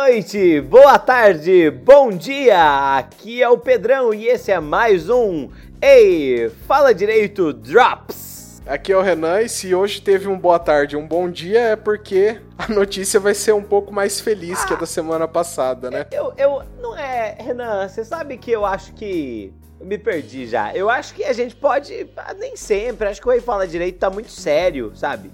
noite, boa tarde, bom dia! Aqui é o Pedrão e esse é mais um Ei, Fala Direito Drops! Aqui é o Renan e se hoje teve um boa tarde um bom dia é porque a notícia vai ser um pouco mais feliz ah, que a da semana passada, né? Eu, eu, não é, Renan, você sabe que eu acho que eu me perdi já. Eu acho que a gente pode. Ah, nem sempre. Acho que o Ei Fala Direito tá muito sério, sabe?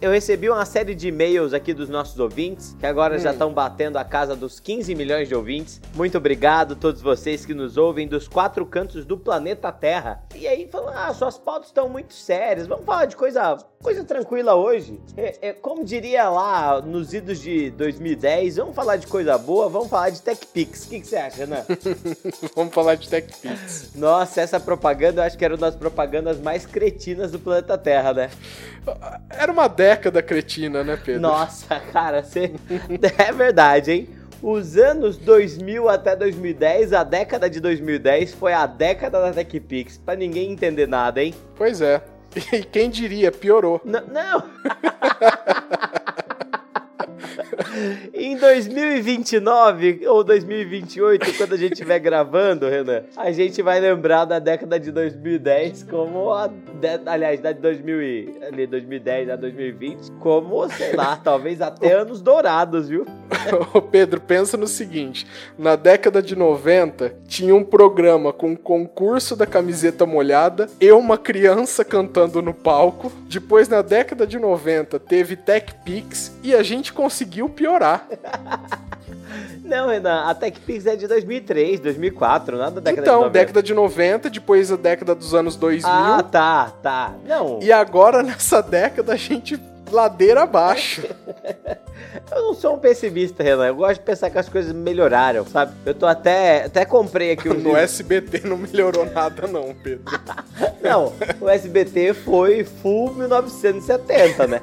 Eu recebi uma série de e-mails aqui dos nossos ouvintes, que agora hum. já estão batendo a casa dos 15 milhões de ouvintes. Muito obrigado a todos vocês que nos ouvem dos quatro cantos do planeta Terra. E aí falam: ah, suas pautas estão muito sérias. Vamos falar de coisa, coisa tranquila hoje. É, é, como diria lá nos idos de 2010, vamos falar de coisa boa, vamos falar de TechPix. O que, que você acha, Renan? vamos falar de TechPix. Nossa, essa propaganda eu acho que era uma das propagandas mais cretinas do planeta Terra, né? Era uma década cretina, né, Pedro? Nossa, cara, você... é verdade, hein? Os anos 2000 até 2010, a década de 2010 foi a década da TechPix, pra ninguém entender nada, hein? Pois é. E quem diria, piorou. N não! em 2029 ou 2028, quando a gente estiver gravando, Renan, a gente vai lembrar da década de 2010 como a. De, aliás, da de 2000 e, ali, 2010 a 2020, como, sei lá, talvez até anos dourados, viu? Ô Pedro, pensa no seguinte: na década de 90, tinha um programa com concurso da camiseta molhada, eu, uma criança cantando no palco. Depois, na década de 90, teve Tech Pix e a gente conseguiu piorar. Não, Renan, a TechPix é de 2003, 2004, nada da década então, de 90. década de 90, depois a década dos anos 2000. Ah, tá, tá. Não. E agora, nessa década, a gente ladeira abaixo. eu não sou um pessimista, Renan. Eu gosto de pensar que as coisas melhoraram, sabe? Eu tô até. Até comprei aqui um. no SBT não melhorou nada, não, Pedro. não, o SBT foi full 1970, né?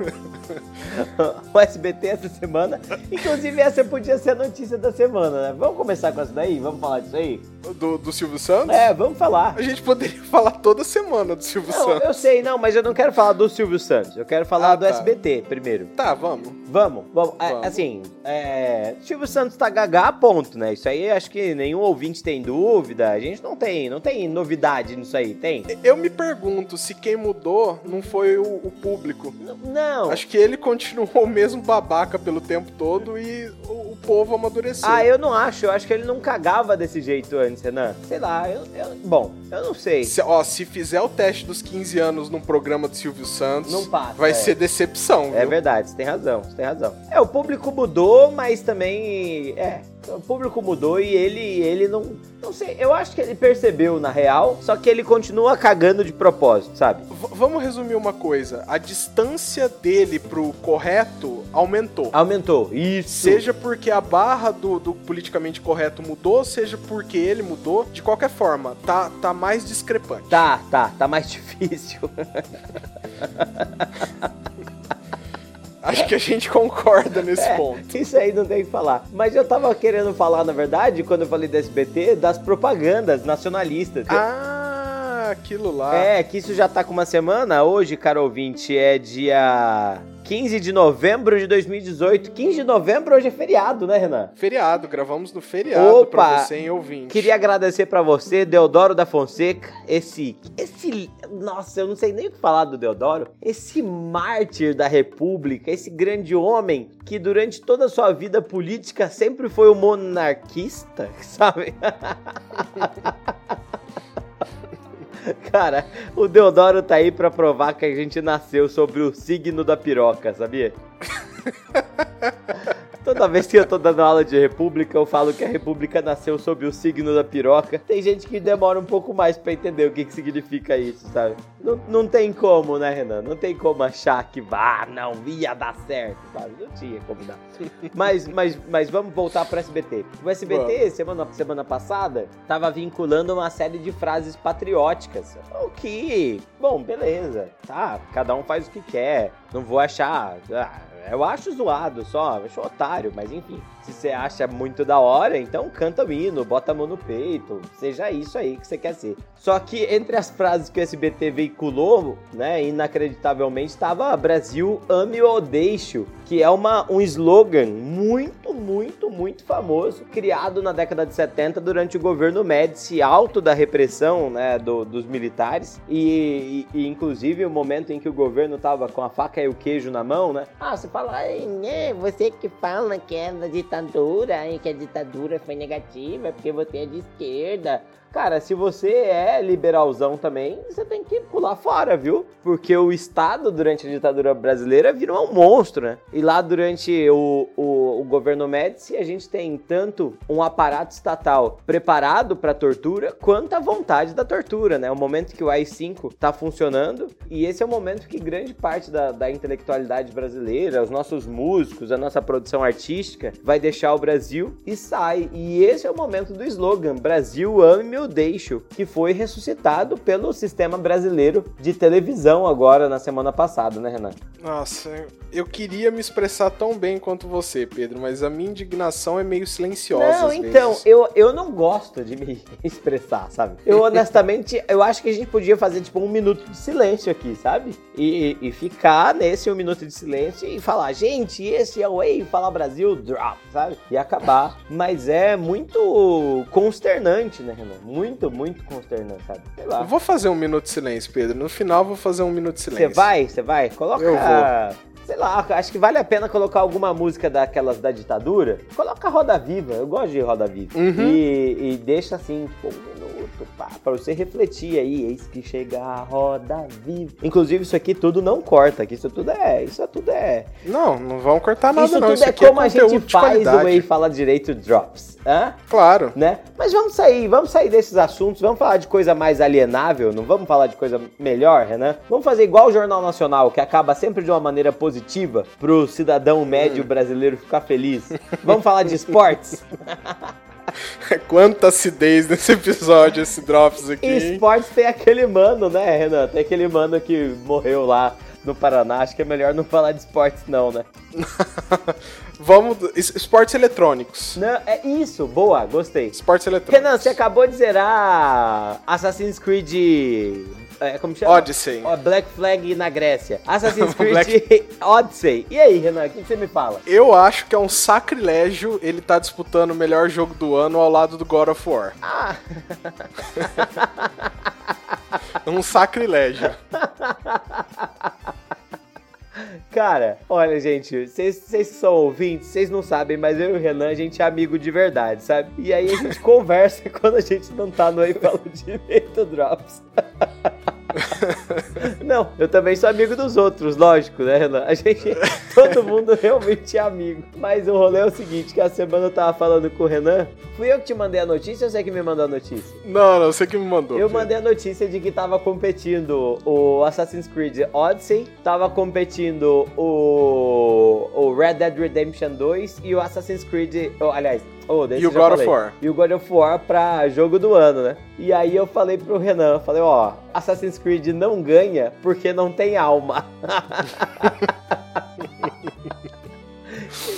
o SBT essa semana. Inclusive, essa podia ser a notícia da semana, né? Vamos começar com essa daí? Vamos falar disso aí? Do, do Silvio Santos? É, vamos falar. A gente poderia falar toda semana do Silvio não, Santos. Eu sei, não, mas eu não quero falar do Silvio Santos. Eu quero falar ah, do tá. SBT primeiro. Tá, vamos. Vamos, vamos. É, vamos. É, assim, é, Silvio Santos tá gagá, ponto, né? Isso aí acho que nenhum ouvinte tem dúvida. A gente não tem, não tem novidade nisso aí, tem? Eu me pergunto se quem mudou não foi o, o público. Não. Acho que ele continuou o mesmo babaca pelo tempo todo e o, o povo amadureceu. Ah, eu não acho. Eu acho que ele não cagava desse jeito antes, Renan. Sei lá, eu, eu, bom, eu não sei. Se, ó, se fizer o teste dos 15 anos num programa do Silvio Santos, não passa, vai é. ser decepção. É viu? verdade, você tem razão, você tem razão. É, o público mudou, mas também. É, o público mudou e ele, ele não. Não sei, eu acho que ele percebeu na real, só que ele continua cagando de propósito, sabe? V vamos resumir uma coisa: a distância dele pro correto aumentou. Aumentou, isso. Seja porque a barra do, do politicamente correto mudou, seja porque ele mudou. De qualquer forma, tá, tá mais discrepante. Tá, tá, tá mais difícil. Acho que a gente concorda nesse é, ponto. Isso aí não tem o que falar. Mas eu tava querendo falar, na verdade, quando eu falei do SBT, das propagandas nacionalistas. Ah, aquilo lá. É, que isso já tá com uma semana. Hoje, caro ouvinte, é dia 15 de novembro de 2018. 15 de novembro hoje é feriado, né, Renan? Feriado, gravamos no feriado Opa, pra você, hein, ouvinte. Queria agradecer para você, Deodoro da Fonseca, esse esse, nossa, eu não sei nem o que falar do Deodoro, esse mártir da República, esse grande homem que durante toda a sua vida política sempre foi um monarquista, sabe? Cara, o Deodoro tá aí pra provar que a gente nasceu sobre o signo da piroca, sabia? Toda vez que eu tô dando aula de república, eu falo que a república nasceu sob o signo da piroca. Tem gente que demora um pouco mais para entender o que, que significa isso, sabe? Não, não tem como, né, Renan? Não tem como achar que, ah, não, ia dar certo, sabe? Não tinha como dar. Mas, mas, mas vamos voltar pro SBT. O SBT, semana, semana passada, tava vinculando uma série de frases patrióticas. O que, bom, beleza, tá? Cada um faz o que quer. Não vou achar. Ah, eu acho zoado só, eu acho otário, mas enfim. Se você acha muito da hora, então canta o hino, bota a mão no peito, seja isso aí que você quer ser. Só que entre as frases que o SBT veiculou, né, inacreditavelmente, estava Brasil ame ou deixo que é uma, um slogan muito, muito, muito famoso, criado na década de 70 durante o governo Médici, alto da repressão né, do, dos militares, e, e, e, inclusive o momento em que o governo tava com a faca e o queijo na mão, né? Ah, você fala, é, você que fala que é da ditadura, e que a ditadura foi negativa, porque você é de esquerda. Cara, se você é liberalzão também, você tem que pular fora, viu? Porque o Estado, durante a ditadura brasileira, virou um monstro, né? E lá, durante o, o, o governo Médici, a gente tem tanto um aparato estatal preparado para tortura, quanto a vontade da tortura, né? O momento que o AI-5 tá funcionando, e esse é o momento que grande parte da, da intelectualidade brasileira, os nossos músicos, a nossa produção artística, vai deixar o Brasil e sai. E esse é o momento do slogan: Brasil ame meu Deixo, que foi ressuscitado pelo sistema brasileiro de televisão agora na semana passada, né, Renan? Nossa, eu queria me expressar tão bem quanto você, Pedro, mas a minha indignação é meio silenciosa. Não, então, eu, eu não gosto de me expressar, sabe? Eu honestamente, eu acho que a gente podia fazer tipo um minuto de silêncio aqui, sabe? E, e ficar nesse um minuto de silêncio e falar, gente, esse é o Ei, Fala Brasil, drop, sabe? E acabar. Mas é muito consternante, né, Renan? Muito, muito consternante, sabe? Sei lá. Eu vou fazer um minuto de silêncio, Pedro. No final, vou fazer um minuto de silêncio. Você vai? Você vai? Coloca. Eu vou sei lá, acho que vale a pena colocar alguma música daquelas da ditadura. Coloca Roda Viva, eu gosto de Roda Viva. Uhum. E, e, deixa assim, tipo, pá, pra você refletir aí. Eis que chega a Roda Viva. Inclusive, isso aqui tudo não corta, que isso tudo é, isso tudo é. Não, não vão cortar nada, isso não. Tudo isso é como é a gente faz o Way Fala Direito Drops. Hã? Claro. Né? Mas vamos sair, vamos sair desses assuntos, vamos falar de coisa mais alienável, não vamos falar de coisa melhor, Renan? Vamos fazer igual o Jornal Nacional, que acaba sempre de uma maneira positiva pro cidadão médio hum. brasileiro ficar feliz. Vamos falar de esportes? Quanta acidez nesse episódio, esse Drops aqui. Esportes tem aquele mano, né, Renan? Tem aquele mano que morreu lá no Paraná. Acho que é melhor não falar de esportes, não, né? Vamos. Esportes eletrônicos. Não, é isso, boa, gostei. Esportes eletrônicos. Renan, você acabou de zerar Assassin's Creed. É, como chama? Odyssey. Black Flag na Grécia. Assassin's Creed Black... Odyssey. E aí, Renan, o que você me fala? Eu acho que é um sacrilégio ele tá disputando o melhor jogo do ano ao lado do God of War. Ah! um sacrilégio. Cara, olha, gente, vocês são ouvintes, vocês não sabem, mas eu e o Renan, a gente é amigo de verdade, sabe? E aí a gente conversa quando a gente não tá no aí fala direito Drops. Não, eu também sou amigo dos outros, lógico, né, Renan? A gente, todo mundo realmente é amigo. Mas o rolê é o seguinte, que a semana eu tava falando com o Renan, fui eu que te mandei a notícia ou você que me mandou a notícia? Não, não, você que me mandou. Eu filho. mandei a notícia de que tava competindo o Assassin's Creed Odyssey, tava competindo o, o Red Dead Redemption 2 e o Assassin's Creed, oh, aliás, Oh, e o God falei. of War. E o God of War pra jogo do ano, né? E aí eu falei pro Renan, falei, ó, Assassin's Creed não ganha porque não tem alma.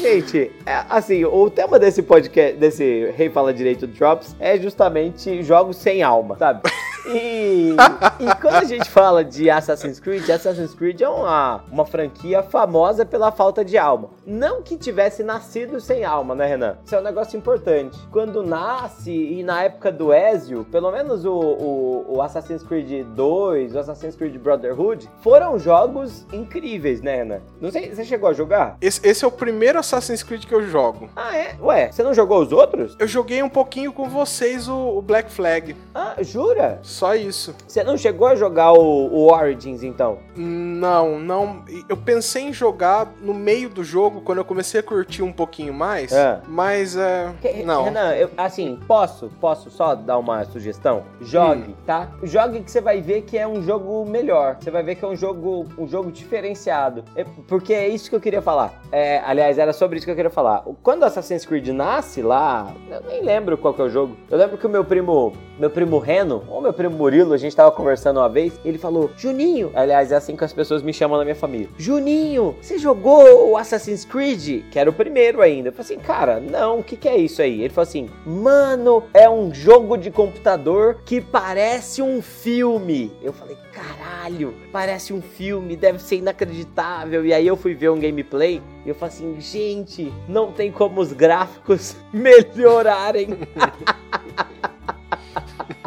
Gente, é, assim, o tema desse podcast, desse Rei Fala Direito Drops, é justamente jogos sem alma, sabe? E, e, quando a gente fala de Assassin's Creed, Assassin's Creed é uma, uma franquia famosa pela falta de alma. Não que tivesse nascido sem alma, né, Renan? Isso é um negócio importante. Quando nasce, e na época do Ezio, pelo menos o, o, o Assassin's Creed 2, o Assassin's Creed Brotherhood, foram jogos incríveis, né, Renan? Não sei, você chegou a jogar? Esse, esse é o primeiro Assassin's Creed que eu jogo. Ah, é? Ué, você não jogou os outros? Eu joguei um pouquinho com vocês o, o Black Flag. Ah, jura? Só isso. Você não chegou a jogar o, o, Origins, então? Não, não. Eu pensei em jogar no meio do jogo, quando eu comecei a curtir um pouquinho mais, é. mas é. não. Renan, eu, assim, posso, posso só dar uma sugestão? Jogue, hum. tá? Jogue que você vai ver que é um jogo melhor. Você vai ver que é um jogo, um jogo diferenciado. É, porque é isso que eu queria falar. É, aliás, era sobre isso que eu queria falar. Quando Assassin's Creed nasce lá, eu nem lembro qual que é o jogo. Eu lembro que o meu primo, meu primo Reno, ou meu primo Murilo, a gente tava conversando uma vez, ele falou: Juninho, aliás, é assim que as pessoas me chamam na minha família. Juninho, você jogou o Assassin's Creed? Que era o primeiro ainda. Eu falei assim, cara, não, o que, que é isso aí? Ele falou assim, mano, é um jogo de computador que parece um filme. Eu falei, caralho, parece um filme, deve ser inacreditável. E aí eu fui ver um gameplay e eu falei assim, gente, não tem como os gráficos melhorarem.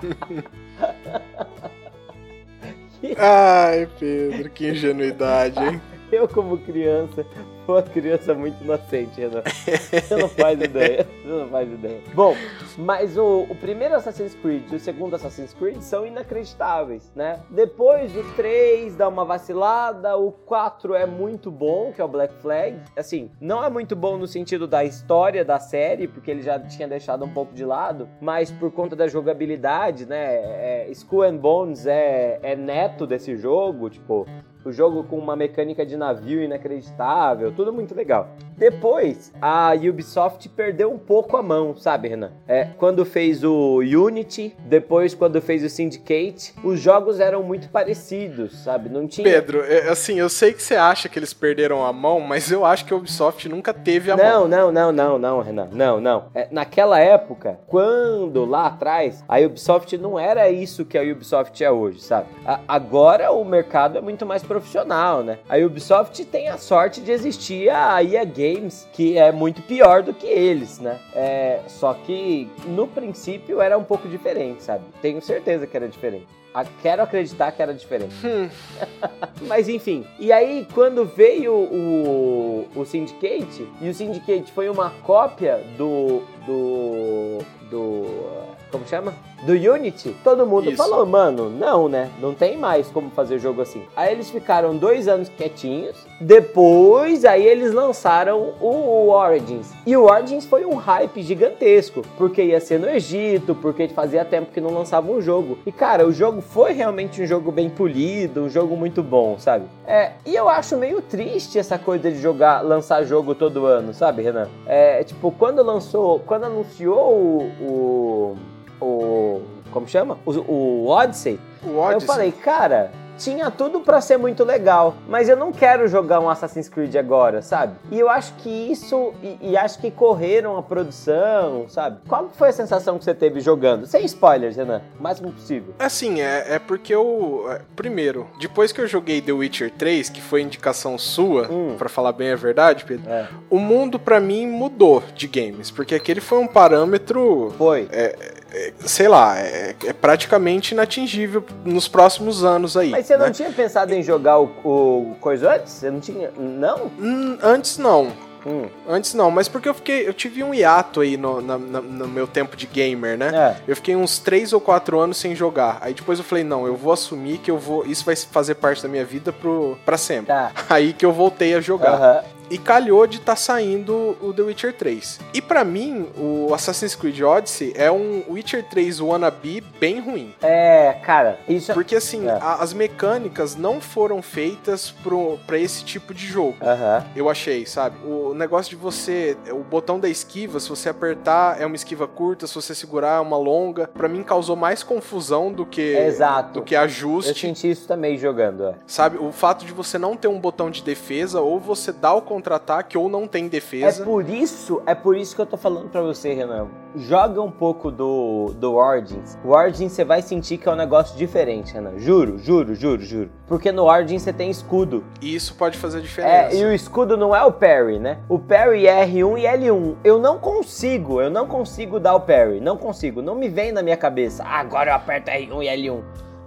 Ai, Pedro, que ingenuidade, hein? Eu, como criança, uma criança muito inocente, Renan. Você não faz ideia. Você não faz ideia. Bom, mas o, o primeiro Assassin's Creed e o segundo Assassin's Creed são inacreditáveis, né? Depois o 3 dá uma vacilada, o 4 é muito bom, que é o Black Flag. Assim, não é muito bom no sentido da história da série, porque ele já tinha deixado um pouco de lado, mas por conta da jogabilidade, né? É, Skull and Bones é, é neto desse jogo, tipo, o jogo com uma mecânica de navio inacreditável, tudo muito legal. Depois, a Ubisoft perdeu um pouco a mão, sabe, Renan? É, quando fez o Unity, depois quando fez o Syndicate, os jogos eram muito parecidos, sabe? Não tinha. Pedro, é, assim, eu sei que você acha que eles perderam a mão, mas eu acho que a Ubisoft nunca teve a não, mão. Não, não, não, não, Renan. Não, não. É, naquela época, quando lá atrás, a Ubisoft não era isso que a Ubisoft é hoje, sabe? A, agora o mercado é muito mais profissional, né? A Ubisoft tem a sorte de existir a EA Games, que é muito pior do que eles, né? É, só que no princípio era um pouco diferente, sabe? Tenho certeza que era diferente. Quero acreditar que era diferente. Hum. Mas enfim. E aí, quando veio o, o Syndicate, e o Syndicate foi uma cópia do. do. do. Como chama? Do Unity, todo mundo Isso. falou, mano, não, né? Não tem mais como fazer jogo assim. Aí eles ficaram dois anos quietinhos. Depois, aí eles lançaram o Origins. E o Origins foi um hype gigantesco. Porque ia ser no Egito, porque fazia tempo que não lançava um jogo. E cara, o jogo foi realmente um jogo bem polido, um jogo muito bom, sabe? É, e eu acho meio triste essa coisa de jogar, lançar jogo todo ano, sabe, Renan? É, tipo, quando lançou, quando anunciou o, o, o como chama? O, o Odyssey, O Odyssey. eu falei, cara, tinha tudo pra ser muito legal, mas eu não quero jogar um Assassin's Creed agora, sabe? E eu acho que isso, e, e acho que correram a produção, sabe? Qual foi a sensação que você teve jogando? Sem spoilers, Renan, o máximo possível. Assim, é, é porque eu. é, Primeiro, depois que eu joguei The Witcher 3, que foi indicação sua, Hum. pra falar bem a verdade, Pedro, É. o mundo pra mim mudou de games, porque aquele foi um parâmetro. Foi. Sei lá, é, é praticamente inatingível nos próximos anos aí. Mas você não né? tinha pensado em jogar o, o coisa antes? Você não tinha. Não? Hum, antes não. Hum. Antes não, mas porque eu fiquei. Eu tive um hiato aí no, na- na- no meu tempo de gamer, né? É. Eu fiquei uns 3 ou 4 anos sem jogar. Aí depois eu falei, não, eu vou assumir que eu vou. Isso vai fazer parte da minha vida pro, pra sempre. Tá. Aí que eu voltei a jogar. Aham. E calhou de estar saindo o The Witcher 3. E pra mim, o Assassin's Creed Odyssey é um Witcher 3 wannabe bem ruim. É, cara, isso. Porque assim, É. a- as mecânicas não foram feitas pro, pra esse tipo de jogo. Aham. Eu achei, sabe? O negócio de você. O botão da esquiva, se você apertar, é uma esquiva curta, se você segurar, é uma longa. Pra mim causou mais confusão do que. Exato. Do que Eu ajuste. senti isso também jogando, é. Sabe? O fato de você não ter um botão de defesa, ou você dá o contra-ataque, ou não tem É defesa. por isso, é por isso que eu tô falando pra você, Renan. Joga um pouco do, do Origins. O Origins você vai sentir que é um negócio diferente, Renan. Juro, juro, juro, juro. Porque no Origins você tem escudo. E isso pode fazer diferença. É, e o escudo não é o parry, né? O parry é R1 e L1. Eu não consigo, eu não consigo dar o parry. Não consigo. Não me vem na minha cabeça. "Ah, agora eu aperto R1 e L1.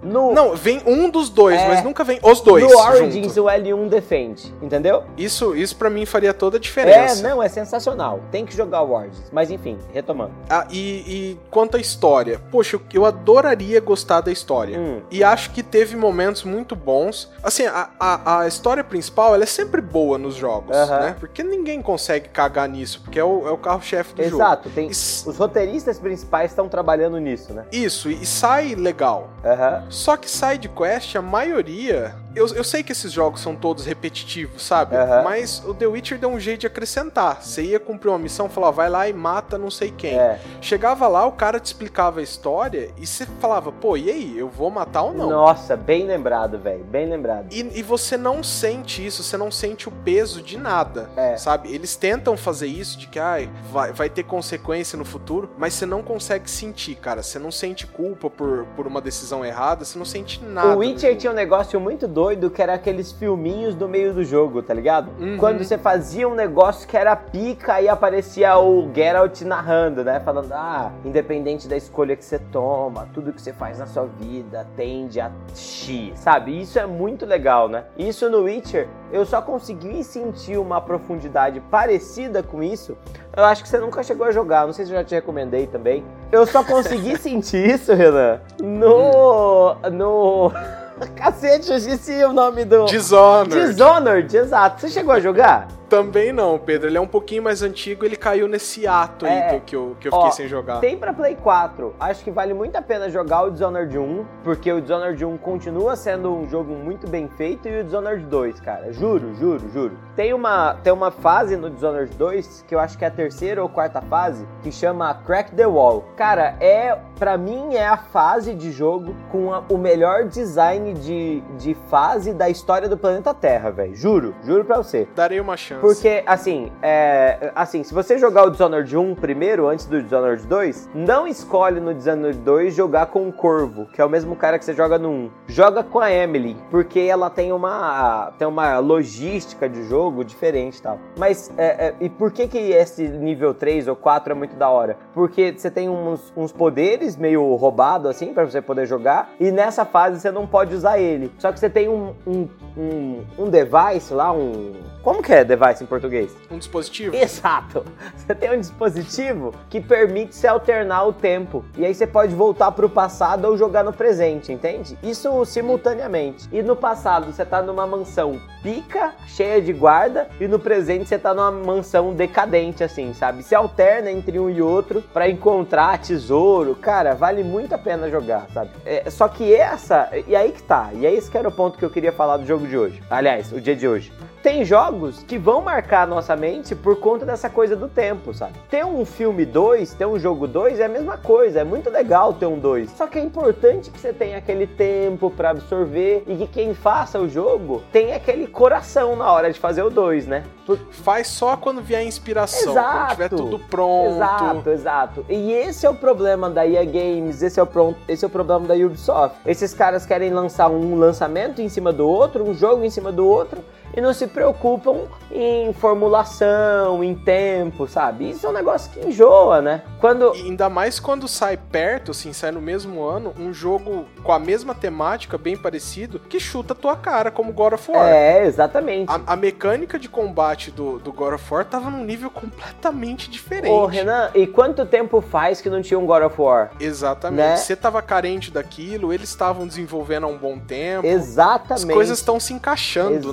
No, Não, vem um dos dois, É. mas nunca vem os dois. no Origins junto. o L1 defende, entendeu? Isso, isso para mim faria toda a É, diferença. não, é sensacional. Tem que jogar o Origins. Mas enfim, retomando. Ah, e, e quanto à história, poxa, eu, adoraria gostar da história. Hum. E acho que teve momentos muito bons. Assim, a, a, a história principal ela é sempre boa nos jogos, Aham. né? Porque ninguém consegue cagar nisso, porque é o, é o carro-chefe do jogo. Exato, tem. Os roteiristas principais estão trabalhando nisso, né? isso, e, e sai legal. Aham. Só que side quest, a maioria eu, eu sei que esses jogos são todos repetitivos, sabe? Aham. Mas o The Witcher deu um jeito de acrescentar. Você ia cumprir uma missão, falava, vai lá e mata não sei quem. É. Chegava lá, o cara te explicava a história e você falava, pô, e aí, eu vou matar ou não? Nossa, bem lembrado, velho. Bem lembrado. E, e você não sente isso, você não sente o peso de nada, É. sabe? Eles tentam fazer isso de que ai, vai, vai ter consequência no futuro, mas você não consegue sentir, cara. Você não sente culpa por, por uma decisão errada, você não sente nada. O Witcher tinha um negócio muito doido que era aqueles filminhos do meio do jogo, tá ligado? Uhum. Quando você fazia um negócio que era pica e aparecia o Geralt narrando, né? Falando, ah, independente da escolha que você toma, tudo que você faz na sua vida tende a X, sabe? Isso é muito legal, né? Isso no Witcher, eu só consegui sentir uma profundidade parecida com isso. Eu acho que você nunca chegou a jogar, não sei se eu já te recomendei também. Eu só consegui sentir isso, Renan, no. no. Cacete, eu esqueci o nome do. Dishonored. Dishonored, exato. Você chegou a jogar? Também não, Pedro. Ele é um pouquinho mais antigo, ele caiu nesse ato É. aí que eu, que eu fiquei Ó, sem jogar. Tem pra Play 4. Acho que vale muito a pena jogar o Dishonored 1, porque o Dishonored 1 continua sendo um jogo muito bem feito e o Dishonored 2, cara. Juro, juro, juro. Tem uma, tem uma fase no Dishonored 2, que eu acho que é a terceira ou quarta fase, que chama Crack the Wall. Cara, é, pra mim, é a fase de jogo com a- o melhor design de, de fase da história do planeta Terra, velho. Juro, juro pra você. Darei uma chance. Porque, assim, é, assim, se você jogar o Dishonored 1 primeiro, antes do Dishonored 2, não escolhe no Dishonored 2 jogar com o Corvo, que é o mesmo cara que você joga no 1. Joga com a Emily, porque ela tem uma, tem uma logística de jogo diferente e tal. Mas, é, é, e por que que esse nível 3 ou 4 é muito da hora? Porque você tem uns, uns poderes meio roubado assim, pra você poder jogar, e nessa fase você não pode usar ele. Só que você tem um, um, um, um device lá, um... Como que é device em português? Um dispositivo? Exato! Você tem um dispositivo que permite você alternar o tempo. E aí você pode voltar pro passado ou jogar no presente, entende? Isso simultaneamente. E no passado você tá numa mansão pica, cheia de guarda, e no presente você tá numa mansão decadente, assim, sabe? Você alterna entre um e outro pra encontrar tesouro. Cara, vale muito a pena jogar, sabe? É, só que essa. E aí que tá. E é esse que era o ponto que eu queria falar do jogo de hoje. Aliás, o dia de hoje tem jogos que vão marcar a nossa mente por conta dessa coisa do tempo, sabe? Ter um filme 2, ter um jogo 2 é a mesma coisa, é muito legal ter um 2. Só que é importante que você tenha aquele tempo pra absorver e que quem faça o jogo tenha aquele coração na hora de fazer o 2, né? Faz só quando vier a inspiração, Exato. quando tiver tudo pronto. Exato, exato. E esse é o problema da EA Games, esse é o, pro- esse é o problema da Ubisoft. Esses caras querem lançar um lançamento em cima do outro, um jogo em cima do outro, e não se preocupam em formulação, em tempo, sabe? Isso é um negócio que enjoa, né? Quando. E ainda mais quando sai perto, assim, sai no mesmo ano, um jogo com a mesma temática, bem parecido, que chuta a tua cara, como God of War. É, exatamente. A, a mecânica de combate do, do God of War tava num nível completamente diferente. Ô, Renan, e quanto tempo faz que não tinha um God of War? Exatamente. Né? Você tava carente daquilo, eles estavam desenvolvendo há um bom tempo. Exatamente. As coisas estão se encaixando, né?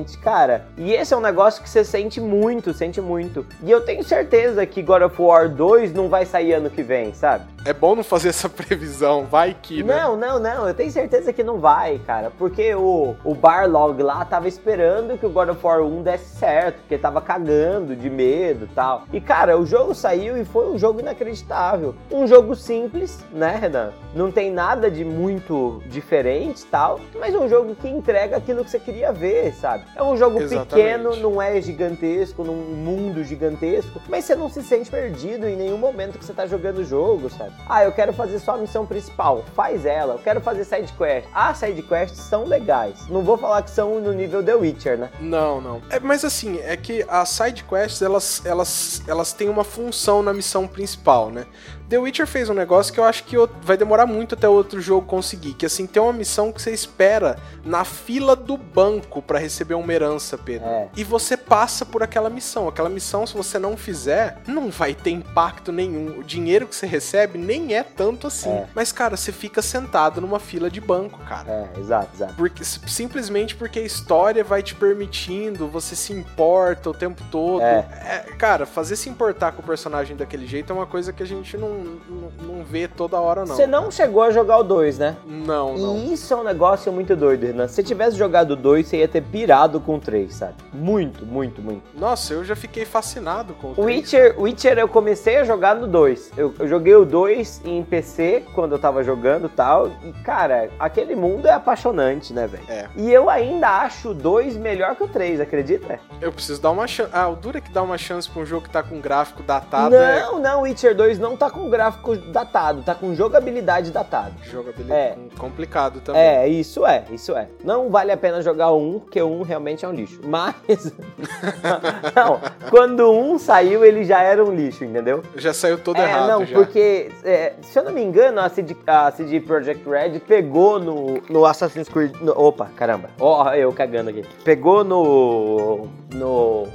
Exatamente, cara. E esse é um negócio que você sente muito, sente muito. E eu tenho certeza que God of War 2 não vai sair ano que vem, sabe? É bom não fazer essa previsão, vai que, né? Não, não, não, eu tenho certeza que não vai, cara. Porque o, o Barlog lá tava esperando que o God of War 1 desse certo, porque tava cagando de medo e tal. E, cara, o jogo saiu e foi um jogo inacreditável. Um jogo simples, né, Renan? Não tem nada de muito diferente e tal, mas um jogo que entrega aquilo que você queria ver, sabe? É um jogo Exatamente. pequeno, não é gigantesco, num mundo gigantesco, mas você não se sente perdido em nenhum momento que você tá jogando o jogo, sabe? Ah, eu quero fazer só a missão principal, faz ela. Eu quero fazer side quest. Ah, side quests são legais. Não vou falar que são no nível The Witcher, né? Não, não. É, mas assim, é que as side quests, elas, elas, elas têm uma função na missão principal, né? The Witcher fez um negócio que eu acho que vai demorar muito até outro jogo conseguir, que assim, tem uma missão que você espera na fila do banco pra receber uma herança, Pedro. É. E você passa por aquela missão. Aquela missão, se você não fizer, não vai ter impacto nenhum. O dinheiro que você recebe nem é tanto assim. É. Mas, cara, você fica sentado numa fila de banco, cara. É, exato, exato. Porque, simplesmente porque a história vai te permitindo, você se importa o tempo todo. É. É, cara, fazer se importar com o personagem daquele jeito é uma coisa que a gente não, não, vê toda hora, não. Você não chegou a jogar o 2, né? Não, não. E isso é um negócio muito doido, Renan. Se você tivesse jogado o 2, você ia ter pirado com o 3, sabe? Muito, muito, muito. Nossa, eu já fiquei fascinado com o 3. Witcher, Witcher eu comecei a jogar no 2. Eu, eu joguei o 2 em PC quando eu tava jogando e tal. E, cara, aquele mundo é apaixonante, né, velho? É. E eu ainda acho o 2 melhor que o 3, acredita? Eu preciso dar uma chance. Ah, o duro é que dá uma chance pra um jogo que tá com gráfico datado. é Não, não, Witcher 2 não tá com gráfico datado, tá com jogabilidade datado. jogabilidade É. complicado também. É, isso é, isso é. Não vale a pena jogar um, porque um realmente é um lixo. Mas. não, quando um saiu, ele já era um lixo, entendeu? Já saiu todo é, errado não, já. porque, é, se eu não me engano, a CD, a CD Projekt Red pegou no, no Assassin's Creed. no- opa, caramba. Ó, eu cagando aqui. Pegou no. No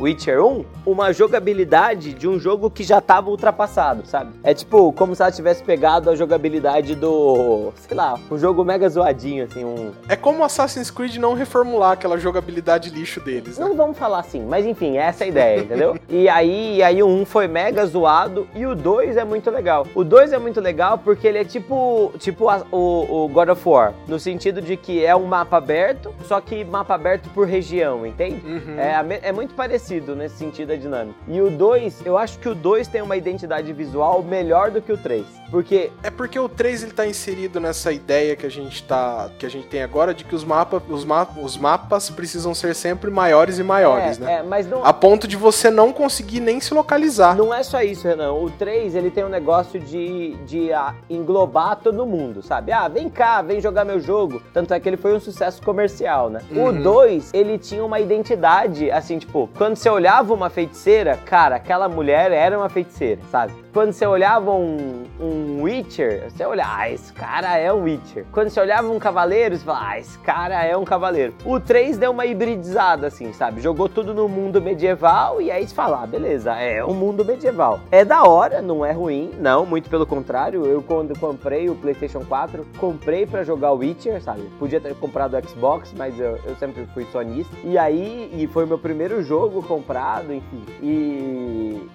Witcher 1 uma jogabilidade de um jogo que já tava ultrapassado, sabe? É tipo, como se ela tivesse pegado a jogabilidade do. Sei lá, um jogo mega zoadinho, assim, um. É como o Assassin's Creed não reformular aquela jogabilidade lixo deles. né? Não vamos falar assim, mas enfim, essa é a ideia, entendeu? E aí, e aí o 1 foi mega zoado e o 2 é muito legal. O 2 é muito legal porque ele é tipo, tipo a- o, o God of War, no sentido de que é um mapa aberto, só que mapa aberto por região, entende? Uhum. É, é muito parecido nesse sentido a dinâmica. E o 2, eu acho que o 2 tem uma identidade visual melhor do que o 3. Porque É porque o 3 ele tá inserido nessa ideia que a gente tá que a gente tem agora de que os mapas os, ma os mapas precisam ser sempre maiores e maiores, é, né? é, mas não, A ponto de você não conseguir nem se localizar. Não é só isso, Renan. O 3, ele tem um negócio de, de ah, englobar todo mundo, sabe? Ah, vem cá, vem jogar meu jogo. Tanto é que ele foi um sucesso comercial, né? O Uhum. 2, ele tinha uma identidade, assim, tipo, quando você olhava uma feiticeira, cara, aquela mulher era uma feiticeira, sabe? Quando você olhava um, um Witcher, você olhava, ah, esse cara é um Witcher. Quando você olhava um cavaleiro, você falava, ah, esse cara é um cavaleiro. O 3 deu uma hibridizada, assim, sabe? Jogou tudo no mundo medieval e aí você fala, ah, beleza, é um mundo medieval. É da hora, não é ruim, não, muito pelo contrário. Eu, quando comprei o PlayStation 4, comprei pra jogar Witcher, sabe? Podia ter comprado o Xbox, mas eu, eu sempre fui sonista. E aí, e foi meu primeiro jogo comprado, enfim. E,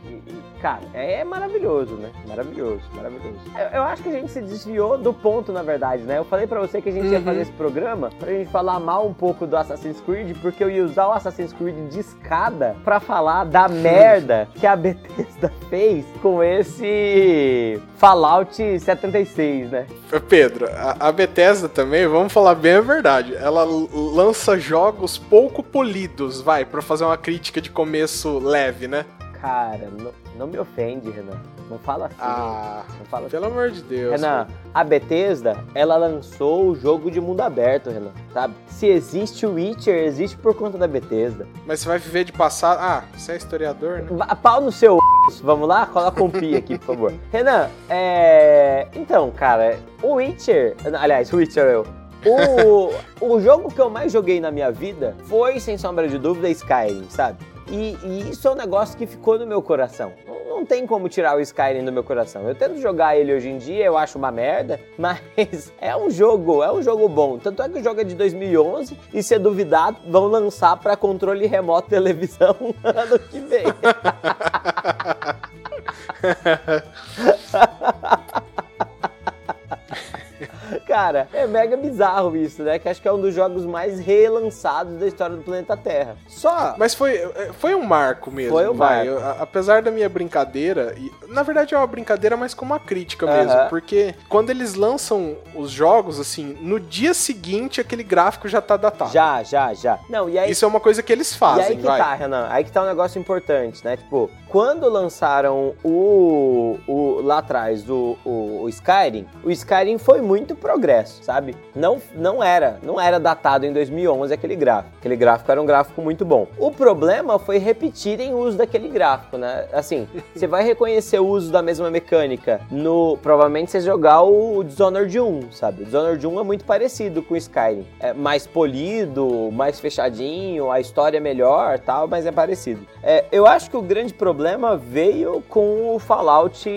e- e, cara, é maravilhoso, né? Maravilhoso, maravilhoso. Eu, eu acho que a gente se desviou do ponto, na verdade, né? Eu falei pra você que a gente ia Uhum. fazer esse programa pra gente falar mal um pouco do Assassin's Creed, porque eu ia usar o Assassin's Creed de escada pra falar da merda que a Bethesda fez com esse Fallout 76, né? Pedro, a, a Bethesda também, vamos falar bem a verdade, ela lança jogos pouco polidos, vai, pra fazer uma crítica de começo leve, né? Cara, não, não me ofende, Renan. Não fala assim. Ah, não fala assim. pelo amor de Deus. Renan, a Bethesda, ela lançou o jogo de mundo aberto, Renan, sabe? Se existe o Witcher, existe por conta da Bethesda. Mas você vai viver de passado. Ah, você é historiador, né? Va- Pau no seu Vamos lá? Coloca um pi aqui, por favor. Renan, é... Então, cara, o Witcher... Aliás, o Witcher eu... O, o jogo que eu mais joguei na minha vida foi, sem sombra de dúvida, Skyrim, sabe? E, e isso é um negócio que ficou no meu coração. Não, tem como tirar o Skyrim do meu coração. Eu tento jogar ele hoje em dia, eu acho uma merda, mas é um jogo, é um jogo bom. Tanto é que o jogo é de 2011 e se duvidar, vão lançar para controle remoto televisão ano que vem. Cara, é mega bizarro isso, né? Que acho que é um dos jogos mais relançados da história do planeta Terra. Só. Mas foi, foi um marco mesmo. Foi um vai. marco. Eu- apesar da minha brincadeira, na verdade é uma brincadeira, mas com uma crítica Aham. mesmo. Porque quando eles lançam os jogos, assim, no dia seguinte aquele gráfico já tá datado. Já, já, já. Não, e aí. Isso é uma coisa que eles E fazem, aí que vai. tá, Renan, aí que tá um negócio importante, né? Tipo, quando lançaram o, o lá atrás o, o, o Skyrim, o Skyrim foi muito progresso, sabe? Não, não era, não era datado em 2011 aquele gráfico. Aquele gráfico era um gráfico muito bom. O problema foi repetirem o uso daquele gráfico, né? Assim, você vai reconhecer uso da mesma mecânica no, provavelmente você jogar o Dishonored 1, sabe? O Dishonored 1 é muito parecido com o Skyrim. É mais polido, mais fechadinho, a história é melhor, tal, mas é parecido. É, eu acho que o grande problema veio com o Fallout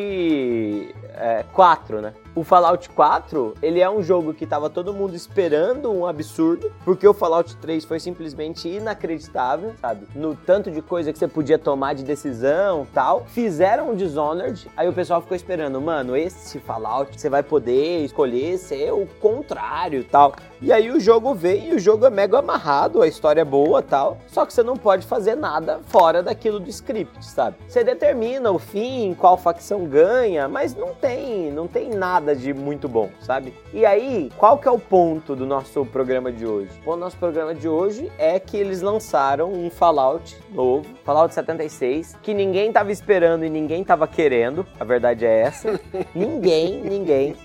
é, 4, né? O Fallout 4, ele é um jogo que tava todo mundo esperando um absurdo, porque o Fallout 3 foi simplesmente inacreditável, sabe? No tanto de coisa que você podia tomar de decisão tal. Fizeram o Dishonored, aí o pessoal ficou esperando, mano, esse Fallout você vai poder escolher ser o contrário tal. E aí o jogo veio e o jogo é mega amarrado, a história é boa tal. Só que você não pode fazer nada fora daquilo do script, sabe? Você determina o fim, qual facção ganha, mas não tem, não tem nada de muito bom, sabe? E aí, qual que é o ponto do nosso programa de hoje? O nosso programa de hoje é que eles lançaram um Fallout novo, Fallout 76, que ninguém tava esperando e ninguém tava querendo. A verdade é essa. ninguém, ninguém.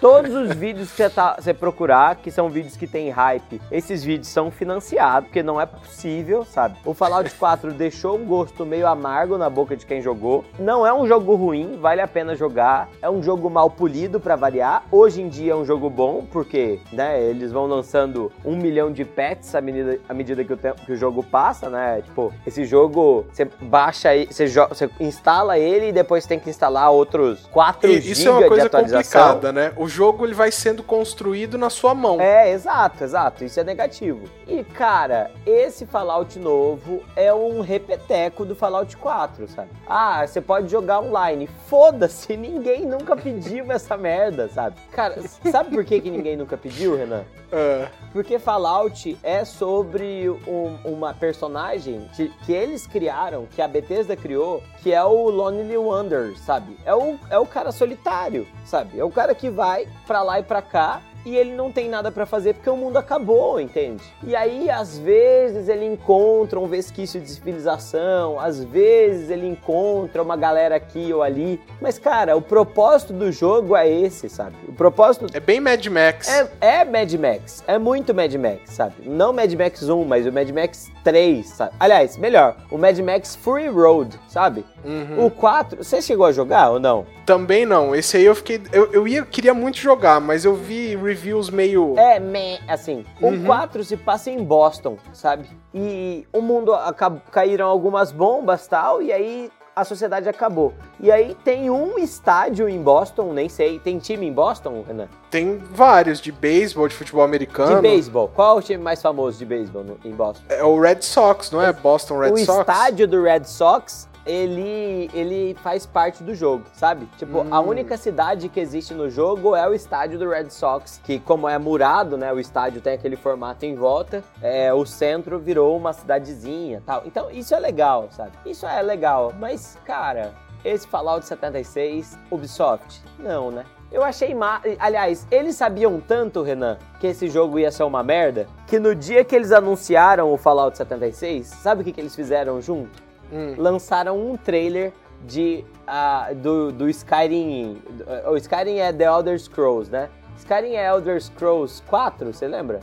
Todos os vídeos que você, tá, você procurar, que são vídeos que tem hype, esses vídeos são financiados, porque não é possível, sabe? O Fallout 4 deixou um gosto meio amargo na boca de quem jogou. Não é um jogo ruim, vale a pena jogar. É um jogo mal polido para variar. Hoje em dia é um jogo bom, porque né, eles vão lançando um milhão de pets à medida, à medida que, o tempo, que o jogo passa, né? Tipo, esse jogo, você baixa, você, você instala ele e depois tem que instalar outros 4 GB Isso é uma coisa complicada, né? O jogo ele vai sendo construído na sua mão. É, exato, exato. Isso é negativo. E, cara, esse Fallout novo é um repeteco do Fallout 4, sabe? Ah, você pode jogar online. Foda-se, ninguém nunca pediu essa merda, sabe? Cara, sabe por que, que ninguém nunca pediu, Renan? É. Porque Fallout é sobre um- uma personagem que, que eles criaram, que a Bethesda criou, que é o Lonely Wonder, sabe? É o, é o cara solitário, sabe? É o cara que vai pra lá e pra cá e ele não tem nada pra fazer porque o mundo acabou, entende? E aí, às vezes, ele encontra um vesquício de civilização, às vezes ele encontra uma galera aqui ou ali. Mas, cara, o propósito do jogo é esse, sabe? O propósito É bem Mad Max. é, é Mad Max. É muito Mad Max, sabe? Não Mad Max 1, mas o Mad Max 3, sabe? Aliás, melhor, o Mad Max Fury Road, sabe? Uhum. O 4, você chegou a jogar ou não? Também não. Esse aí eu fiquei. Eu, eu ia, queria muito jogar, mas eu vi reviews meio. É, meh, assim. Uhum. O 4 se passa em Boston, sabe? E o mundo acab- caíram algumas bombas tal, e aí a sociedade acabou. E aí tem um estádio em Boston, nem sei. Tem time em Boston, Renan? Tem vários de beisebol, de futebol americano. De beisebol. Qual é o time mais famoso de beisebol em Boston? É o Red Sox, não é? Boston Red o Sox. estádio do Red Sox, ele, ele faz parte do jogo, sabe? Tipo, a Hum. única cidade que existe no jogo é o estádio do Red Sox, que como é murado, né, o estádio tem aquele formato em volta, é, o centro virou uma cidadezinha tal. Então, isso é legal, sabe? Isso é legal, mas, cara, esse Fallout 76, Ubisoft, não, né? Eu achei ma... Aliás, eles sabiam tanto, Renan, que esse jogo ia ser uma merda, que no dia que eles anunciaram o Fallout 76, sabe o que, que eles fizeram junto? Hum. lançaram um trailer de ah, do, do Skyrim. O Skyrim é The Elder Scrolls, né? Skyrim é Elder Scrolls 4, você lembra?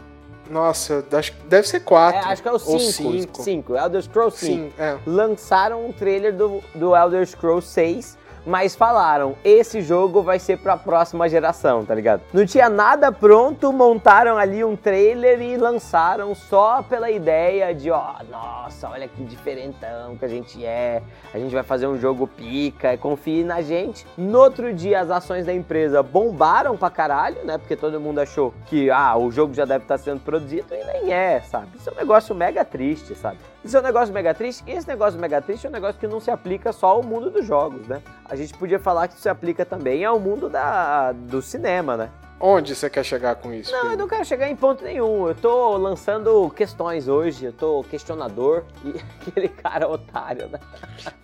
Nossa, acho deve ser quatro. É, acho que é o Ou 5. cinco. 5, Elder Scrolls 5. Sim, é. Lançaram um trailer do, do Elder Scrolls 6, mas falaram, esse jogo vai ser pra próxima geração, tá ligado? Não tinha nada pronto, montaram ali um trailer e lançaram só pela ideia de, ó, nossa, olha que diferentão que a gente é, a gente vai fazer um jogo pica, confie na gente. No outro dia, as ações da empresa bombaram pra caralho, né? Porque todo mundo achou que, ah, o jogo já deve estar sendo produzido e nem é, sabe? Isso é um negócio mega triste, sabe? Isso é um negócio mega triste, e esse negócio mega triste é um negócio que não se aplica só ao mundo dos jogos, né? A gente podia falar que isso se aplica também ao mundo da, do cinema, né? Onde você quer chegar com isso? Não, eu não quero chegar em ponto nenhum. Eu tô lançando questões hoje, eu tô questionador e aquele cara otário, né?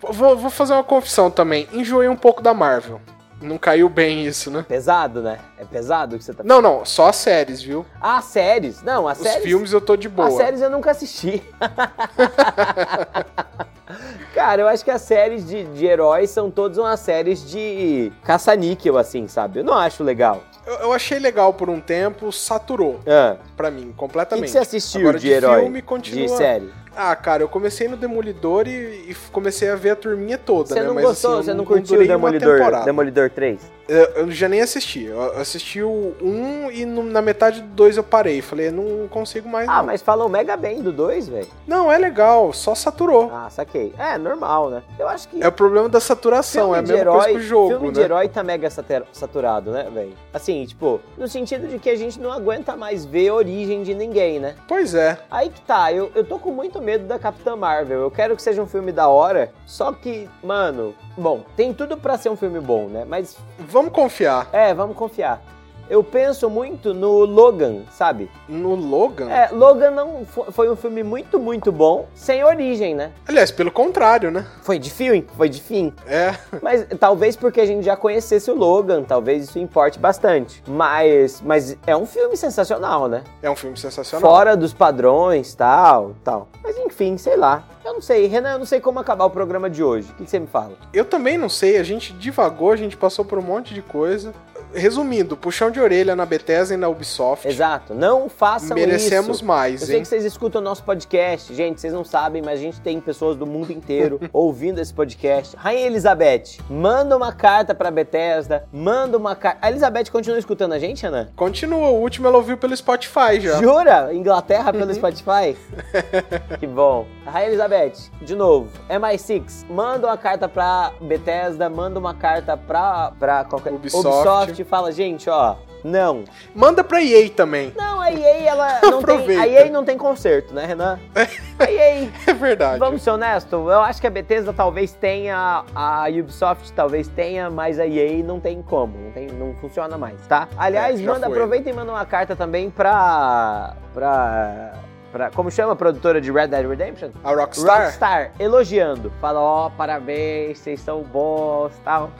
Vou, vou fazer uma confissão também. Enjoei um pouco da Marvel. Não caiu bem isso, né? Pesado, né? É pesado o que você tá Não, não, só as séries, viu? Ah, séries? Não, as Os séries. filmes eu tô de boa. As séries eu nunca assisti. Cara, eu acho que as séries de, de heróis são todas umas séries de caça-níquel, assim, sabe? Eu não acho legal. Eu, achei legal por um tempo, saturou Ah, pra mim, o que, completamente. que você assistiu Agora, de, herói? filme, continua... De série? Ah, cara, eu comecei no Demolidor e, e comecei a ver a turminha toda, Você né? não Mas, gostou? assim, você não curtiu o Demolidor. Demolidor 3? Eu, eu já nem assisti. Eu assisti o 1 e no- na metade do 2 eu parei. Falei, não consigo mais. Ah, não. mas falou mega bem do 2, velho. Não, é legal, só saturou. Ah, saquei. É, normal, né? Eu acho que. É o problema da saturação, é a de mesma coisa herói, que o jogo, filme né? de herói tá mega saturado, né, velho? Assim, tipo, no sentido de que a gente não aguenta mais ver a origem de ninguém, né? Pois é. Aí que tá, eu, eu tô com muito medo da Capitã Marvel. Eu quero que seja um filme da hora, só que, mano, bom, tem tudo pra ser um filme bom, né? Mas, Vamos confiar. é, vamos confiar. Eu penso muito no Logan, sabe? No Logan? É, Logan não fo- foi um filme muito, muito bom, sem origem, né? Aliás, pelo contrário, né? Foi de fim, foi de fim. É. Mas talvez porque a gente já conhecesse o Logan, talvez isso importe bastante. Mas, mas é um filme sensacional, né? É um filme sensacional. Fora dos padrões, tal, tal. Mas enfim, sei lá. Eu não sei, Renan, eu não sei como acabar o programa de hoje. O que que você me fala? Eu também não sei, a gente divagou, a gente passou por um monte de coisa. Resumindo, puxão de orelha na Bethesda e na Ubisoft. Exato, não façam Merecemos isso. mais, Eu sei hein? que vocês escutam o nosso podcast, gente, vocês não sabem, mas a gente tem pessoas do mundo inteiro ouvindo esse podcast. Rainha Elizabeth, manda uma carta pra Bethesda, manda uma carta. A Elizabeth continua escutando a gente, Renan? Continua, o último ela ouviu pelo Spotify já. Jura? Inglaterra pelo. Spotify? que bom. Rainha Elizabeth, de novo, MI6, manda uma carta pra Bethesda, manda uma carta pra, pra qualquer... Ubisoft. Ubisoft e fala, gente, ó, não. Manda pra EA também. Não, a EA, ela não tem... A EA não tem conserto, né, Renan? A EA... É verdade. Vamos ser honestos, eu acho que a Bethesda talvez tenha, a Ubisoft talvez tenha, mas a EA não tem como, não, tem, não funciona mais, tá? Aliás, É, manda, foi. aproveita e manda uma carta também pra, pra, pra, como chama a produtora de Red Dead Redemption? A Rockstar? Rockstar, elogiando, fala, ó, parabéns, vocês são bons, tal,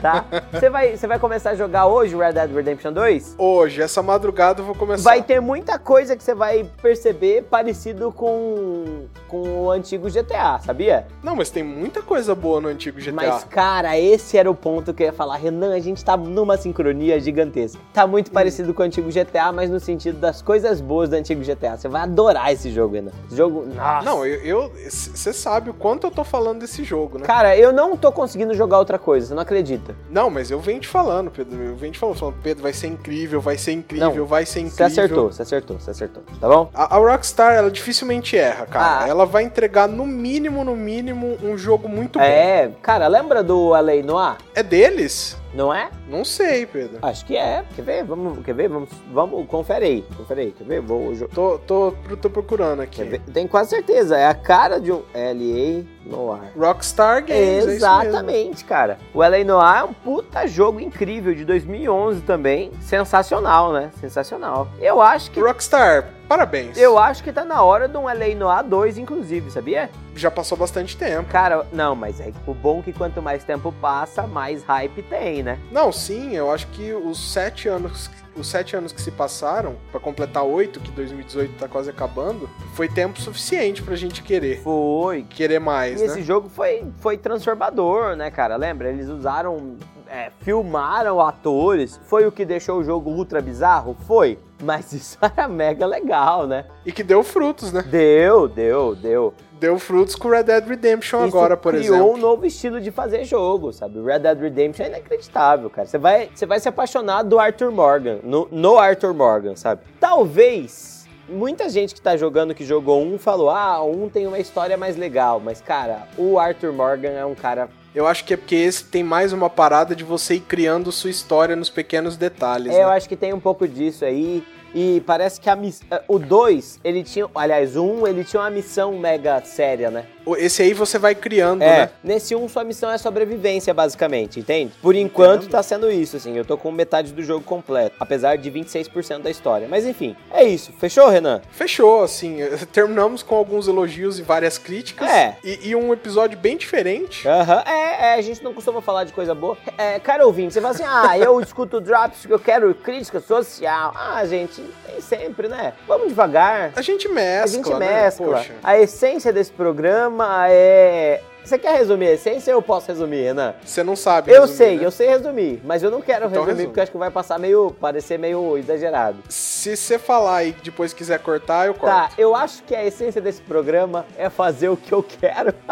tá? Você vai, você vai começar a jogar hoje o Red Dead Redemption 2? Hoje, essa madrugada eu vou começar. Vai ter muita coisa que você vai perceber parecido com, com o antigo GTA, sabia? Não, mas tem muita coisa boa no antigo GTA. Mas, cara, esse era o ponto que eu ia falar. Renan, a gente tá numa sincronia gigantesca. Tá Hum. muito parecido com o antigo GTA, mas no sentido das coisas boas do antigo GTA. Você vai adorar esse jogo, Renan. Esse jogo, nossa. Não, eu. Você sabe o quanto eu tô falando desse jogo, né? Cara, eu não tô conseguindo jogar outra coisa, você não acredita? Não, mas eu venho te falando, Pedro. Eu venho te falando, falando, Pedro, vai ser incrível, vai ser incrível, Não, vai ser Você incrível. acertou, você acertou, você acertou. Tá bom? A, a Rockstar, ela dificilmente erra, cara. Ah. Ela vai entregar, no mínimo, no mínimo, um jogo muito bom. É, cara, lembra do LA Noir? É deles? Não é? Não sei, Pedro. Acho que é. Quer ver? Vamos, quer ver? Vamos, vamos, confere aí. Confere aí, quer ver? Vou, Tô, tô, tô procurando aqui. Tenho quase certeza, é a cara de um LA Noir. Rockstar Games, é. Exatamente, cara. O LA Noir é um puta jogo incrível de 2011 também. Sensacional, né? Sensacional. Eu acho que Rockstar, parabéns. eu acho que tá na hora de um LA Noir 2 inclusive, sabia? Já passou bastante tempo. Cara, não, mas é o bom que quanto mais tempo passa, mais hype tem, né? Não, sim, eu acho que os sete anos, os sete anos que se passaram, pra completar oito, que 2018 tá quase acabando, foi tempo suficiente pra gente querer. Foi. Querer mais, E né? esse jogo foi, foi transformador, né, cara? Lembra? Eles usaram. É, filmaram atores. Foi o que deixou o jogo ultra bizarro? Foi. Mas isso era mega legal, né? E que deu frutos, né? Deu, deu, deu. Deu frutos com Red Dead Redemption Isso agora, por criou exemplo. um novo estilo de fazer jogo, sabe? O Red Dead Redemption é inacreditável, cara. Você vai, você vai se apaixonar do Arthur Morgan, no, no Arthur Morgan, sabe? Talvez muita gente que tá jogando que jogou um falou: "Ah, um tem uma história mais legal", mas cara, o Arthur Morgan é um cara Eu acho que é porque esse tem mais uma parada de você ir criando sua história nos pequenos detalhes, É, eu né? acho que tem um pouco disso aí. E parece que a miss... eh, o 2, ele tinha. Aliás, o 1, um, ele tinha uma missão mega séria, né? Esse aí você vai criando, É, né? nesse 1 um, sua missão é sobrevivência, basicamente, entende? Por enquanto Entendo. tá sendo isso, assim. Eu tô com metade do jogo completo, apesar de 26% da história. Mas enfim, é isso. Fechou, Renan? Fechou, assim. Terminamos com alguns elogios e várias críticas. É. E, e um episódio bem diferente. Aham, é, é, a gente não costuma falar de coisa boa. É, cara ouvinte, você fala assim, ah, eu escuto drops porque eu quero crítica social. Ah, gente, tem sempre, né? Vamos devagar. A gente mescla, A gente né? mescla. Poxa. A essência desse programa é Você quer resumir a essência ou eu posso resumir, Renan? Você não sabe. Eu resumir, sei, né? eu sei resumir, mas eu não quero Então resumir resume. porque eu acho que vai passar meio. parecer meio exagerado. Se você falar e depois quiser cortar, eu corto. Tá, eu acho que a essência desse programa é fazer o que eu quero.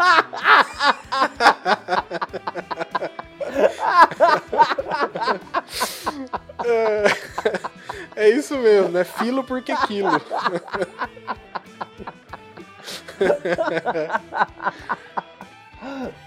É isso mesmo, né? Filo porque quilo.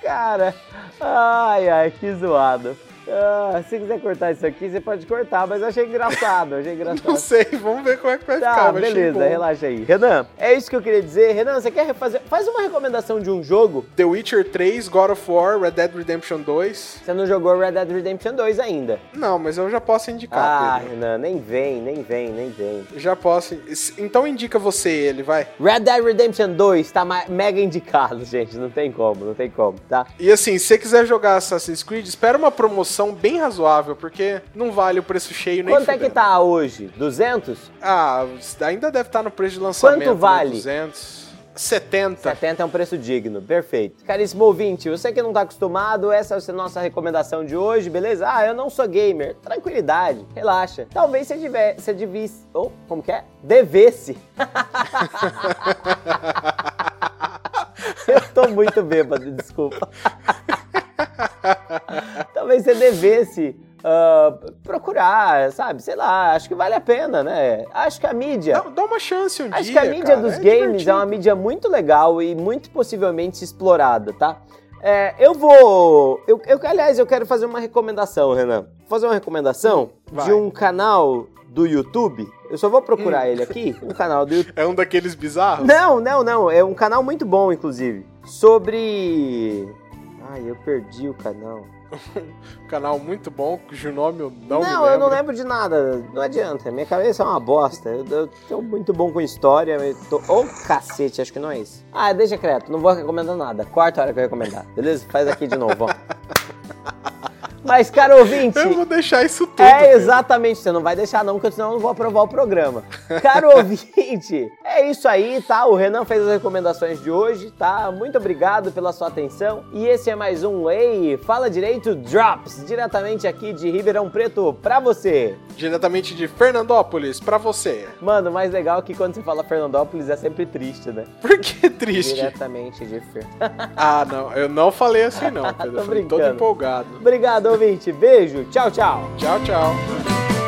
Cara, ai, ai, que zoado. Ah, se quiser cortar isso aqui, você pode cortar, mas achei engraçado, achei Não engraçado. sei, vamos ver como é que vai Tá, ficar. beleza, relaxa aí. Renan, é isso que eu queria dizer. Renan, você quer fazer. Faz uma recomendação de um jogo. The Witcher 3, God of War, Red Dead Redemption 2. Você não jogou Red Dead Redemption 2 ainda. Não, mas eu já posso indicar, Ah, Pedro. Renan, nem vem, nem vem, nem vem. Já posso. Então indica você ele, vai. Red Dead Redemption 2 tá mega indicado, gente. Não tem como, não tem como, tá? E assim, se você quiser jogar Assassin's Creed, espera uma promoção bem razoável, porque não vale o preço cheio nem Quanto é que fudendo. tá hoje? 200? Ah, ainda deve estar no preço de lançamento. Quanto né? vale? 200. 70. 70 é um preço digno, perfeito. Caríssimo ouvinte, você que não tá acostumado, essa é a nossa recomendação de hoje, beleza? Ah, eu não sou gamer. Tranquilidade, relaxa. Talvez você, tiver, você devisse. Oh, como que é? Devesse. eu tô muito bêbado, desculpa. Talvez você devesse ah, procurar, sabe? Sei lá, acho que vale a pena, né? Acho que a mídia. Dá, dá uma chance um Acho dia. que a mídia cara, dos é games divertido. é uma mídia muito legal e muito possivelmente explorada, tá? É, eu vou. Eu, eu- aliás, eu quero fazer uma recomendação, Renan. Vou fazer uma recomendação Vai. de um canal do YouTube. Eu só vou procurar ele aqui. Um canal do YouTube. É um daqueles bizarros? Não, não, não. É um canal muito bom, inclusive. Sobre. Ai, eu perdi o canal. Um canal muito bom, cujo nome eu não, Não, lembro. eu não lembro de nada. Não adianta. Minha cabeça é uma bosta. Eu, eu tô muito bom com história. Eu tô... Ô, cacete, acho que não é isso. Ah, deixa quieto. Não vou recomendar nada. Quarta hora que eu recomendar. Beleza? Faz aqui de novo, ó. Mas, caro ouvinte... Eu vou deixar isso tudo. É, exatamente. Você não vai deixar não, porque senão eu não vou aprovar o programa. Caro ouvinte, é isso aí, tá? O Renan fez as recomendações de hoje, tá? Muito obrigado pela sua atenção. E esse é mais um Ei, Fala Direito Drops, diretamente aqui de Ribeirão Preto pra você. Diretamente de Fernandópolis, pra você. Mano, o mais legal é que quando você fala Fernandópolis é sempre triste, né? Por que triste? Diretamente de Fer. Ah, não. Eu não falei assim, não, Pedro. Tô Eu todo empolgado. Obrigado, ouvinte. Beijo, tchau, tchau. Tchau, tchau.